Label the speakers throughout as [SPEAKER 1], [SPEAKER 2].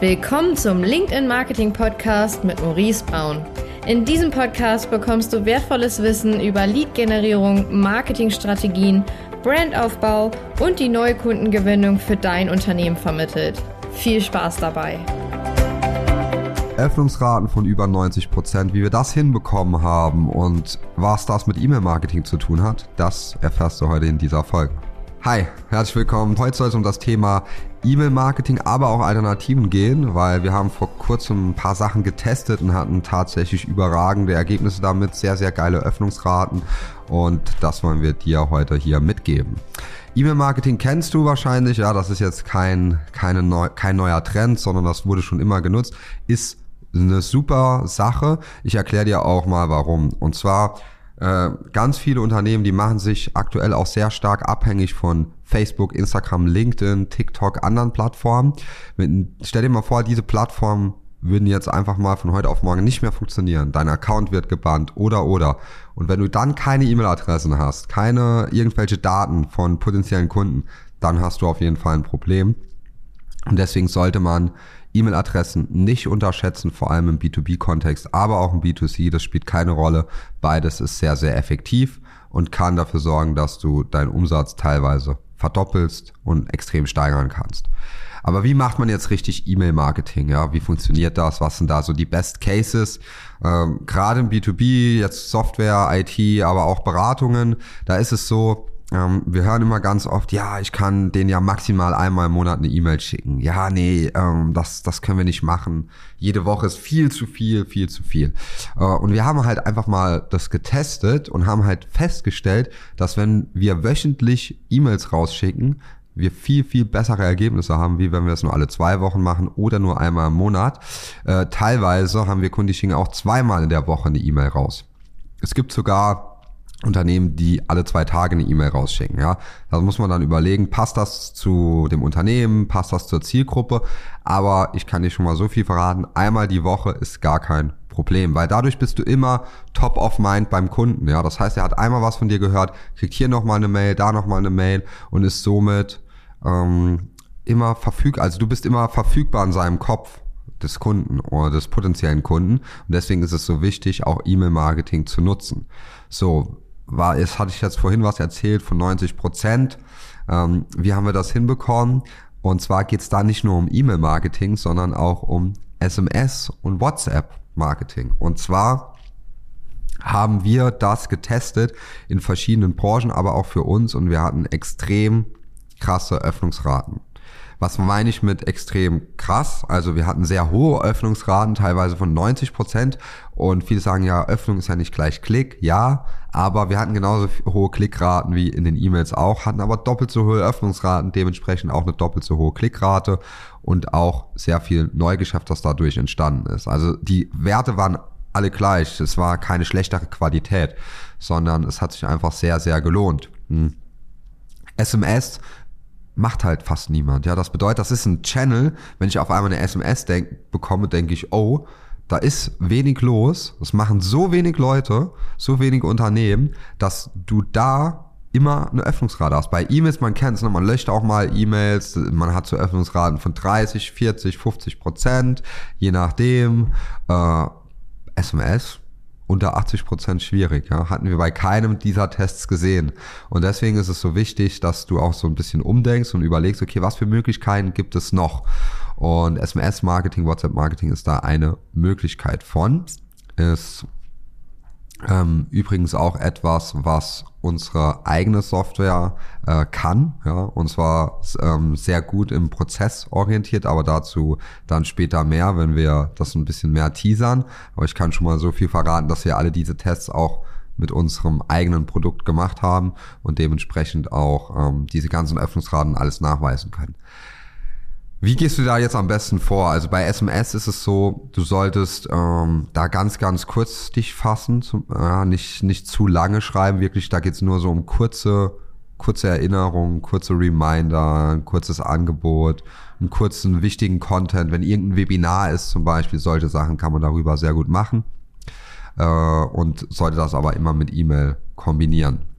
[SPEAKER 1] Willkommen zum LinkedIn Marketing Podcast mit Maurice Braun. In diesem Podcast bekommst du wertvolles Wissen über Lead-Generierung, Marketingstrategien, Brandaufbau und die neue Kundengewinnung für dein Unternehmen vermittelt. Viel Spaß dabei!
[SPEAKER 2] Öffnungsraten von über 90 Prozent. Wie wir das hinbekommen haben und was das mit E-Mail-Marketing zu tun hat, das erfährst du heute in dieser Folge. Hi, herzlich willkommen. Heute soll es um das Thema E-Mail-Marketing, aber auch Alternativen gehen, weil wir haben vor kurzem ein paar Sachen getestet und hatten tatsächlich überragende Ergebnisse damit, sehr, sehr geile Öffnungsraten und das wollen wir dir heute hier mitgeben. E-Mail-Marketing kennst du wahrscheinlich, ja, das ist jetzt kein, keine neu, kein neuer Trend, sondern das wurde schon immer genutzt, ist eine super Sache. Ich erkläre dir auch mal warum. Und zwar äh, ganz viele Unternehmen, die machen sich aktuell auch sehr stark abhängig von Facebook, Instagram, LinkedIn, TikTok, anderen Plattformen. stell dir mal vor, diese Plattformen würden jetzt einfach mal von heute auf morgen nicht mehr funktionieren. Dein Account wird gebannt oder oder. Und wenn du dann keine E-Mail-Adressen hast, keine irgendwelche Daten von potenziellen Kunden, dann hast du auf jeden Fall ein Problem. Und deswegen sollte man E-Mail-Adressen nicht unterschätzen, vor allem im B2B-Kontext, aber auch im B2C, das spielt keine Rolle. Beides ist sehr, sehr effektiv und kann dafür sorgen, dass du deinen Umsatz teilweise verdoppelst und extrem steigern kannst. Aber wie macht man jetzt richtig E-Mail-Marketing? Ja, wie funktioniert das? Was sind da so die Best Cases? Ähm, Gerade im B2B, jetzt Software, IT, aber auch Beratungen, da ist es so, ähm, wir hören immer ganz oft, ja, ich kann den ja maximal einmal im Monat eine E-Mail schicken. Ja, nee, ähm, das, das können wir nicht machen. Jede Woche ist viel zu viel, viel zu viel. Äh, und wir haben halt einfach mal das getestet und haben halt festgestellt, dass wenn wir wöchentlich E-Mails rausschicken, wir viel, viel bessere Ergebnisse haben, wie wenn wir es nur alle zwei Wochen machen oder nur einmal im Monat. Äh, teilweise haben wir schicken auch zweimal in der Woche eine E-Mail raus. Es gibt sogar Unternehmen, die alle zwei Tage eine E-Mail rausschicken. Ja, da muss man dann überlegen, passt das zu dem Unternehmen, passt das zur Zielgruppe. Aber ich kann dir schon mal so viel verraten: Einmal die Woche ist gar kein Problem, weil dadurch bist du immer top of mind beim Kunden. Ja, das heißt, er hat einmal was von dir gehört, kriegt hier noch mal eine Mail, da noch mal eine Mail und ist somit ähm, immer verfügbar. Also du bist immer verfügbar in seinem Kopf des Kunden oder des potenziellen Kunden. Und deswegen ist es so wichtig, auch E-Mail-Marketing zu nutzen. So, war, es hatte ich jetzt vorhin was erzählt von 90 Prozent. Ähm, wie haben wir das hinbekommen? Und zwar geht es da nicht nur um E-Mail-Marketing, sondern auch um SMS und WhatsApp-Marketing. Und zwar haben wir das getestet in verschiedenen Branchen, aber auch für uns und wir hatten extrem krasse Öffnungsraten. Was meine ich mit extrem krass? Also wir hatten sehr hohe Öffnungsraten, teilweise von 90 Prozent. Und viele sagen ja, Öffnung ist ja nicht gleich Klick. Ja, aber wir hatten genauso hohe Klickraten wie in den E-Mails auch, hatten aber doppelt so hohe Öffnungsraten, dementsprechend auch eine doppelt so hohe Klickrate und auch sehr viel Neugeschäft, das dadurch entstanden ist. Also die Werte waren alle gleich. Es war keine schlechtere Qualität, sondern es hat sich einfach sehr, sehr gelohnt. Hm. SMS macht halt fast niemand. Ja, das bedeutet, das ist ein Channel. Wenn ich auf einmal eine SMS denk, bekomme, denke ich, oh, da ist wenig los. Das machen so wenig Leute, so wenig Unternehmen, dass du da immer eine Öffnungsrate hast. Bei E-Mails, man kennt es, ne? man löscht auch mal E-Mails, man hat so Öffnungsraten von 30, 40, 50 Prozent, je nachdem. Äh, SMS, unter 80 Prozent schwierig. Ja? Hatten wir bei keinem dieser Tests gesehen. Und deswegen ist es so wichtig, dass du auch so ein bisschen umdenkst und überlegst, okay, was für Möglichkeiten gibt es noch? Und SMS-Marketing, WhatsApp-Marketing ist da eine Möglichkeit von. Ist ähm, übrigens auch etwas, was unsere eigene Software äh, kann, ja, und zwar ähm, sehr gut im Prozess orientiert, aber dazu dann später mehr, wenn wir das ein bisschen mehr teasern. Aber ich kann schon mal so viel verraten, dass wir alle diese Tests auch mit unserem eigenen Produkt gemacht haben und dementsprechend auch ähm, diese ganzen Öffnungsraten alles nachweisen können. Wie gehst du da jetzt am besten vor? Also bei SMS ist es so, du solltest ähm, da ganz, ganz kurz dich fassen, zum, äh, nicht, nicht zu lange schreiben, wirklich, da geht's nur so um kurze, kurze Erinnerungen, kurze Reminder, ein kurzes Angebot, einen kurzen wichtigen Content. Wenn irgendein Webinar ist zum Beispiel, solche Sachen kann man darüber sehr gut machen äh, und sollte das aber immer mit E-Mail kombinieren.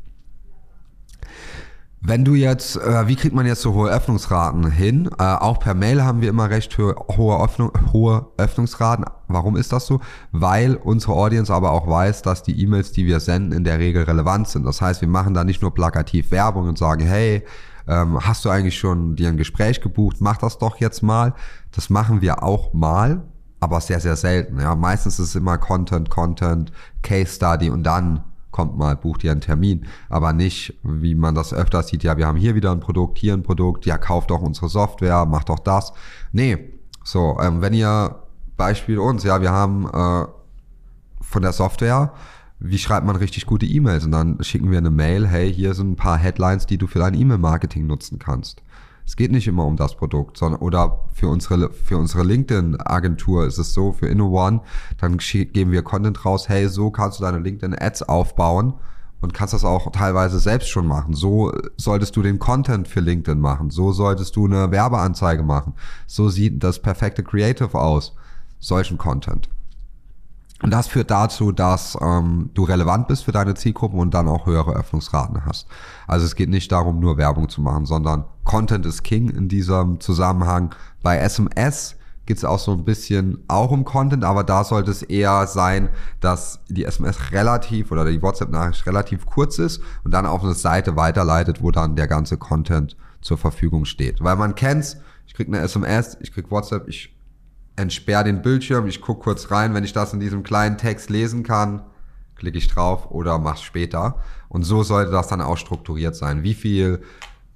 [SPEAKER 2] Wenn du jetzt, äh, wie kriegt man jetzt so hohe Öffnungsraten hin? Äh, auch per Mail haben wir immer recht hohe, Öffnung, hohe Öffnungsraten. Warum ist das so? Weil unsere Audience aber auch weiß, dass die E-Mails, die wir senden, in der Regel relevant sind. Das heißt, wir machen da nicht nur plakativ Werbung und sagen, hey, ähm, hast du eigentlich schon dir ein Gespräch gebucht? Mach das doch jetzt mal. Das machen wir auch mal, aber sehr, sehr selten. Ja, meistens ist es immer Content, Content, Case Study und dann kommt mal, bucht ihr einen Termin, aber nicht, wie man das öfter sieht, ja, wir haben hier wieder ein Produkt, hier ein Produkt, ja, kauft doch unsere Software, macht doch das. Nee, so, ähm, wenn ihr, Beispiel uns, ja, wir haben äh, von der Software, wie schreibt man richtig gute E-Mails? Und dann schicken wir eine Mail, hey, hier sind ein paar Headlines, die du für dein E-Mail-Marketing nutzen kannst. Es geht nicht immer um das Produkt, sondern oder für unsere für unsere LinkedIn Agentur ist es so für InnoOne, dann geben wir Content raus, hey, so kannst du deine LinkedIn Ads aufbauen und kannst das auch teilweise selbst schon machen. So solltest du den Content für LinkedIn machen, so solltest du eine Werbeanzeige machen. So sieht das perfekte Creative aus, solchen Content. Und das führt dazu, dass ähm, du relevant bist für deine Zielgruppen und dann auch höhere Öffnungsraten hast. Also es geht nicht darum, nur Werbung zu machen, sondern Content ist King in diesem Zusammenhang. Bei SMS geht es auch so ein bisschen auch um Content, aber da sollte es eher sein, dass die SMS relativ oder die WhatsApp-Nachricht relativ kurz ist und dann auf eine Seite weiterleitet, wo dann der ganze Content zur Verfügung steht. Weil man kennt's, ich krieg eine SMS, ich krieg WhatsApp, ich entsperre den Bildschirm, ich gucke kurz rein, wenn ich das in diesem kleinen Text lesen kann, klicke ich drauf oder mach's später. Und so sollte das dann auch strukturiert sein. Wie viel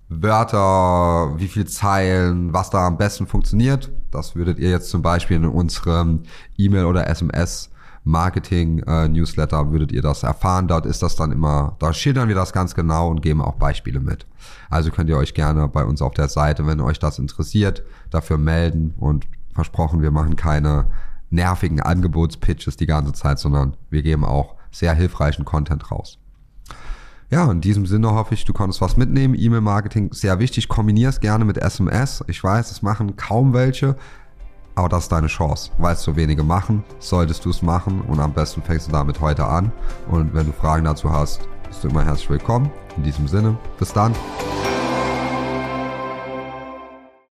[SPEAKER 2] Wörter, wie viel Zeilen, was da am besten funktioniert, das würdet ihr jetzt zum Beispiel in unserem E-Mail oder SMS Marketing äh, Newsletter würdet ihr das erfahren. Dort ist das dann immer, da schildern wir das ganz genau und geben auch Beispiele mit. Also könnt ihr euch gerne bei uns auf der Seite, wenn euch das interessiert, dafür melden und versprochen, wir machen keine nervigen Angebotspitches die ganze Zeit, sondern wir geben auch sehr hilfreichen Content raus. Ja, in diesem Sinne hoffe ich, du konntest was mitnehmen. E-Mail-Marketing sehr wichtig. Kombinier es gerne mit SMS. Ich weiß, es machen kaum welche, aber das ist deine Chance. Weil es so wenige machen, solltest du es machen und am besten fängst du damit heute an. Und wenn du Fragen dazu hast, bist du immer herzlich willkommen. In diesem Sinne, bis dann.